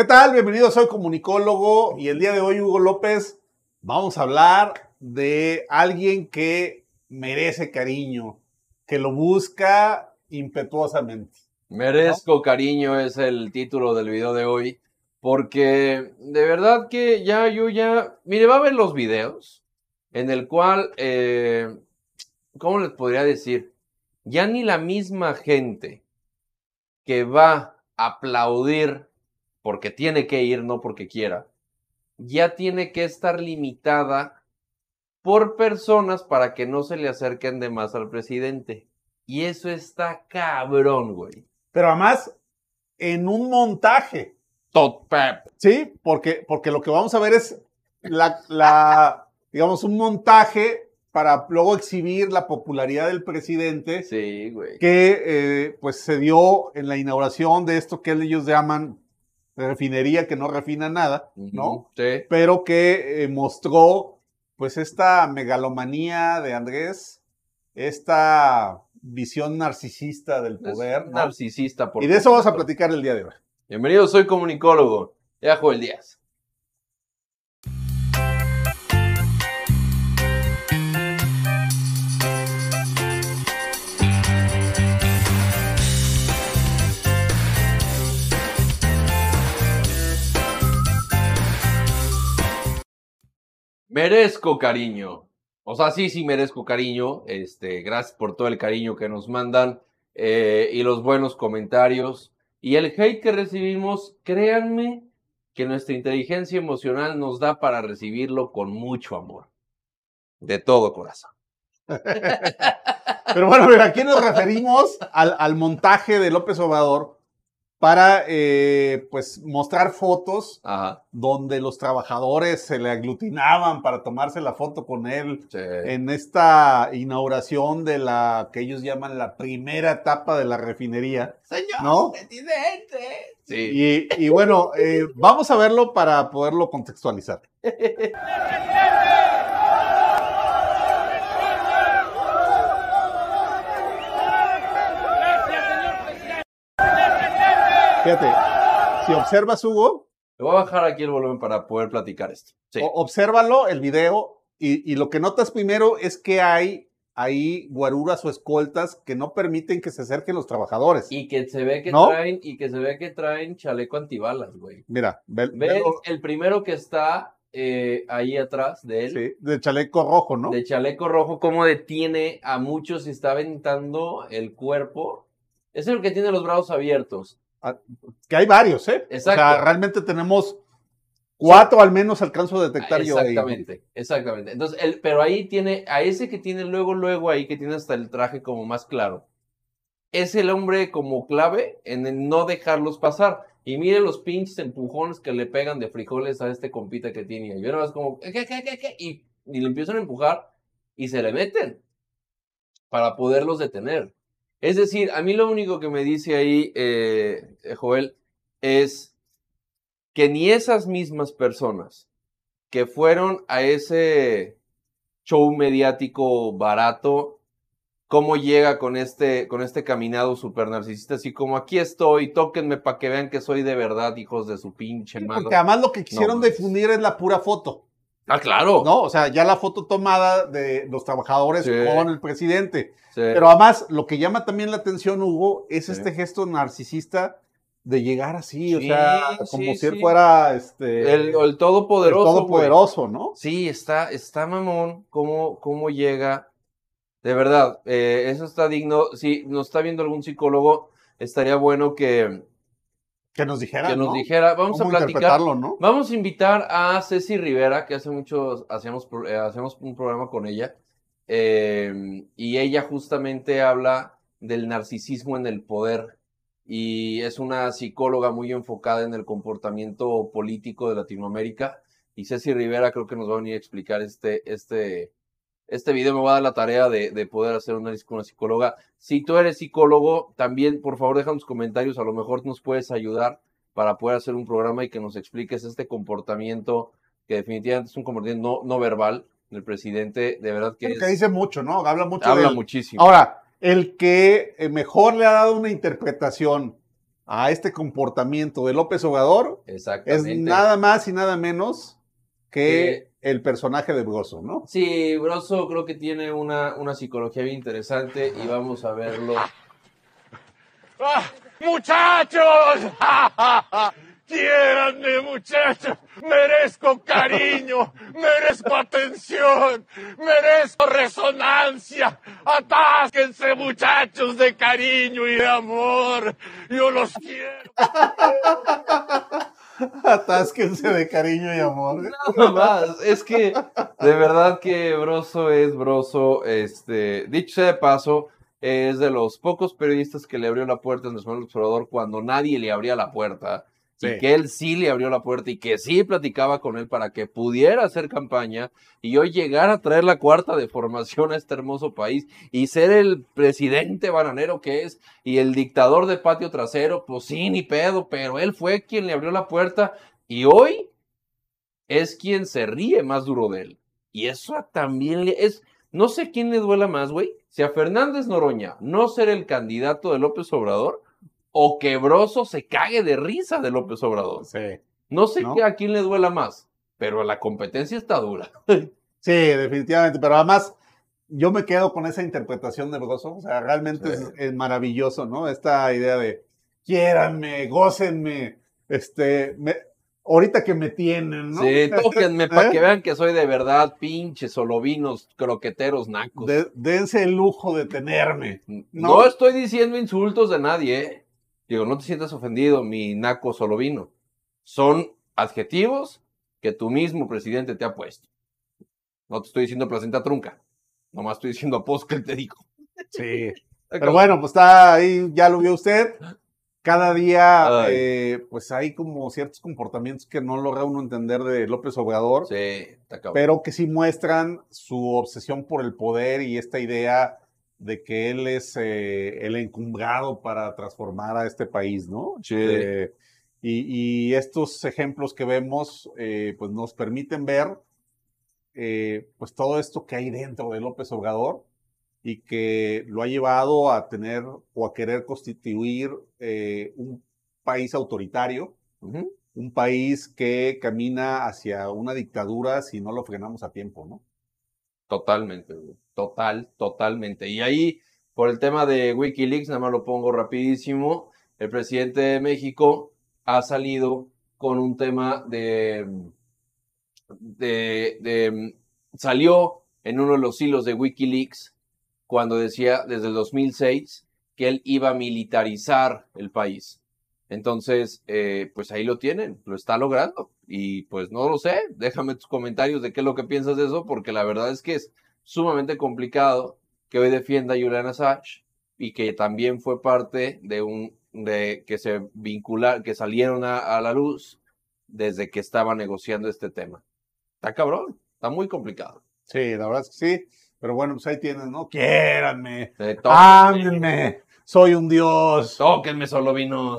¿Qué tal? Bienvenido, soy comunicólogo y el día de hoy, Hugo López, vamos a hablar de alguien que merece cariño, que lo busca impetuosamente. Merezco cariño es el título del video de hoy, porque de verdad que ya yo ya, mire, va a ver los videos en el cual, eh, ¿cómo les podría decir? Ya ni la misma gente que va a aplaudir porque tiene que ir, no porque quiera, ya tiene que estar limitada por personas para que no se le acerquen de más al presidente. Y eso está cabrón, güey. Pero además, en un montaje. Tot pep. Sí, porque, porque lo que vamos a ver es la, la, digamos, un montaje para luego exhibir la popularidad del presidente. Sí, güey. Que eh, pues se dio en la inauguración de esto que ellos llaman refinería que no refina nada, ¿no? Sí. Pero que eh, mostró pues esta megalomanía de Andrés, esta visión narcisista del poder. ¿no? Narcisista, por Y de eso vamos a platicar el día de hoy. Bienvenido, soy comunicólogo. Ya Joel Díaz. Merezco cariño. O sea, sí, sí merezco cariño. Este, gracias por todo el cariño que nos mandan eh, y los buenos comentarios. Y el hate que recibimos, créanme que nuestra inteligencia emocional nos da para recibirlo con mucho amor. De todo corazón. Pero bueno, mira, aquí nos referimos al, al montaje de López Obrador para eh, pues mostrar fotos Ajá. donde los trabajadores se le aglutinaban para tomarse la foto con él Sí. en esta inauguración de la que ellos llaman la primera etapa de la refinería. Señor ¿No? presidente. Sí. Y, y bueno, eh, vamos a verlo para poderlo contextualizar. Fíjate, si observas, Hugo, Le voy a bajar aquí el volumen para poder platicar esto. Sí. obsérvalo, el video, y, y lo que notas primero es que hay ahí guaruras o escoltas que no permiten que se acerquen los trabajadores. Y que se ve que ¿No? traen, y que se ve que traen chaleco antibalas, güey. Mira, ve, el primero que está eh, ahí atrás de él. sí, de chaleco rojo, ¿no? de chaleco rojo, cómo detiene a muchos y está aventando el cuerpo. Es el que tiene los brazos abiertos. Que hay varios, ¿eh? Exacto. O sea, realmente tenemos cuatro al menos alcanzo a detectar yo ahí. exactamente, exactamente. Entonces, el, pero ahí tiene, a ese que tiene luego, luego ahí, que tiene hasta el traje como más claro, es el hombre como clave en el no dejarlos pasar. Y mire los pinches empujones que le pegan de frijoles a este compita que tiene. Y yo nada más como, ¿qué, qué, qué, qué? Y, y le empiezan a empujar y se le meten para poderlos detener. Es decir, a mí lo único que me dice ahí, eh, eh, Joel, es que ni esas mismas personas que fueron a ese show mediático barato, cómo llega con este, con este caminado super narcisista, así como aquí estoy, tóquenme para que vean que soy de verdad, hijos de su pinche madre. Porque además lo que quisieron manches. difundir es la pura foto, Ah, claro. ¿no? O sea, ya la foto tomada de los trabajadores Sí. con el presidente. Sí. Pero además, lo que llama también la atención, Hugo, es Sí. este gesto narcisista de llegar así, o sea, como si él fuera este, el, el todopoderoso. el güey. todopoderoso, ¿no? Sí, está, está mamón cómo, cómo llega. De verdad, eh, eso está digno. Si nos está viendo algún psicólogo, estaría bueno que, Que nos dijera, que nos ¿no? dijera. Vamos a platicar. Vamos a invitar a Ceci Rivera, que hace mucho hacíamos, eh, hacemos un programa con ella. eh, y ella justamente habla del narcisismo en el poder. Y es una psicóloga muy enfocada en el comportamiento político de Latinoamérica. Y Ceci Rivera creo que nos va a venir a explicar este, este, este video. Me va a dar la tarea de, de poder hacer un análisis con una psicóloga. Si tú eres psicólogo, también por favor deja tus comentarios. A lo mejor nos puedes ayudar para poder hacer un programa y que nos expliques este comportamiento que definitivamente es un comportamiento no, no verbal del presidente. De verdad que, Creo es- que dice mucho, ¿no? Habla mucho habla muchísimo. Ahora, el que eh, mejor le ha dado una interpretación a este comportamiento de López Obrador es nada más y nada menos que el personaje de Broso, ¿no? Sí, Broso creo que tiene una, una psicología bien interesante y vamos a verlo. ¡Ah! ¡Muchachos! ¡Ja, ja, ja! ¡Quiéranme, muchachos! ¡Merezco cariño! ¡Merezco atención! ¡Merezco resonancia! ¡Atásquense, muchachos, de cariño y de amor! ¡Yo los quiero! Atásquense de cariño y amor. Nada más. Es que de verdad que Broso es Broso. Este, dicho sea de paso, es de los pocos periodistas que le abrió la puerta a Andrés Manuel Obrador cuando nadie le abría la puerta. Sí. Y que él sí le abrió la puerta y que sí platicaba con él para que pudiera hacer campaña y hoy llegar a traer la cuarta de formación a este hermoso país y ser el presidente bananero que es y el dictador de patio trasero, pues sí, ni pedo, pero él fue quien le abrió la puerta y hoy es quien se ríe más duro de él. Y eso también le- es, no sé quién le duela más, güey, si a Fernández Noroña no ser el candidato de López Obrador o que Broso se cague de risa de López Obrador. Sí. No sé ¿No? qué- a quién le duela más, pero la competencia está dura. Sí, definitivamente. Pero además, yo me quedo con esa interpretación de Broso. O sea, realmente Sí. es, es maravilloso, ¿no? Esta idea de quiéranme, gócenme, este, me- ahorita que me tienen, ¿no? Sí, tóquenme para ¿Eh? que vean que soy de verdad, pinches solovinos, croqueteros, nacos. De- dense el lujo de tenerme. no. no. estoy diciendo insultos de nadie, ¿eh? Digo, no te sientas ofendido, mi naco solovino. Son adjetivos que tu mismo presidente te ha puesto. No te estoy diciendo placenta trunca. Nomás estoy diciendo post que te dijo. Sí. Pero bueno, pues está ahí, ya lo vio usted. Cada día, eh, pues hay como ciertos comportamientos que no logra uno entender de López Obrador. Sí, pero que sí muestran su obsesión por el poder y esta idea de que él es eh, el encumbrado para transformar a este país, ¿no? Sí. Eh, y, y estos ejemplos que vemos, eh, pues nos permiten ver, pues todo esto que hay dentro de López Obrador y que lo ha llevado a tener o a querer constituir un país autoritario, un país que camina hacia una dictadura si no lo frenamos a tiempo, ¿no? Totalmente. Total, totalmente. Y ahí, por el tema de Wikileaks, nada más lo pongo rapidísimo. El presidente de México ha salido con un tema de, de, de- salió en uno de los hilos de Wikileaks cuando decía desde el 2006 que él iba a militarizar el país. Entonces, eh, pues ahí lo tienen, lo está logrando. Y pues no lo sé, déjame tus comentarios de qué es lo que piensas de eso, porque la verdad es que es sumamente complicado que hoy defienda a Julian Assange y que también fue parte de un, de que se vincular, que salieron a, a la luz desde que estaba negociando este tema. Está cabrón, está muy complicado. Sí, la verdad es que sí. Pero bueno, pues ahí tienen, ¿no? Quiéranme, Eh, ámenme, soy un dios. Tóquenme solo vinos.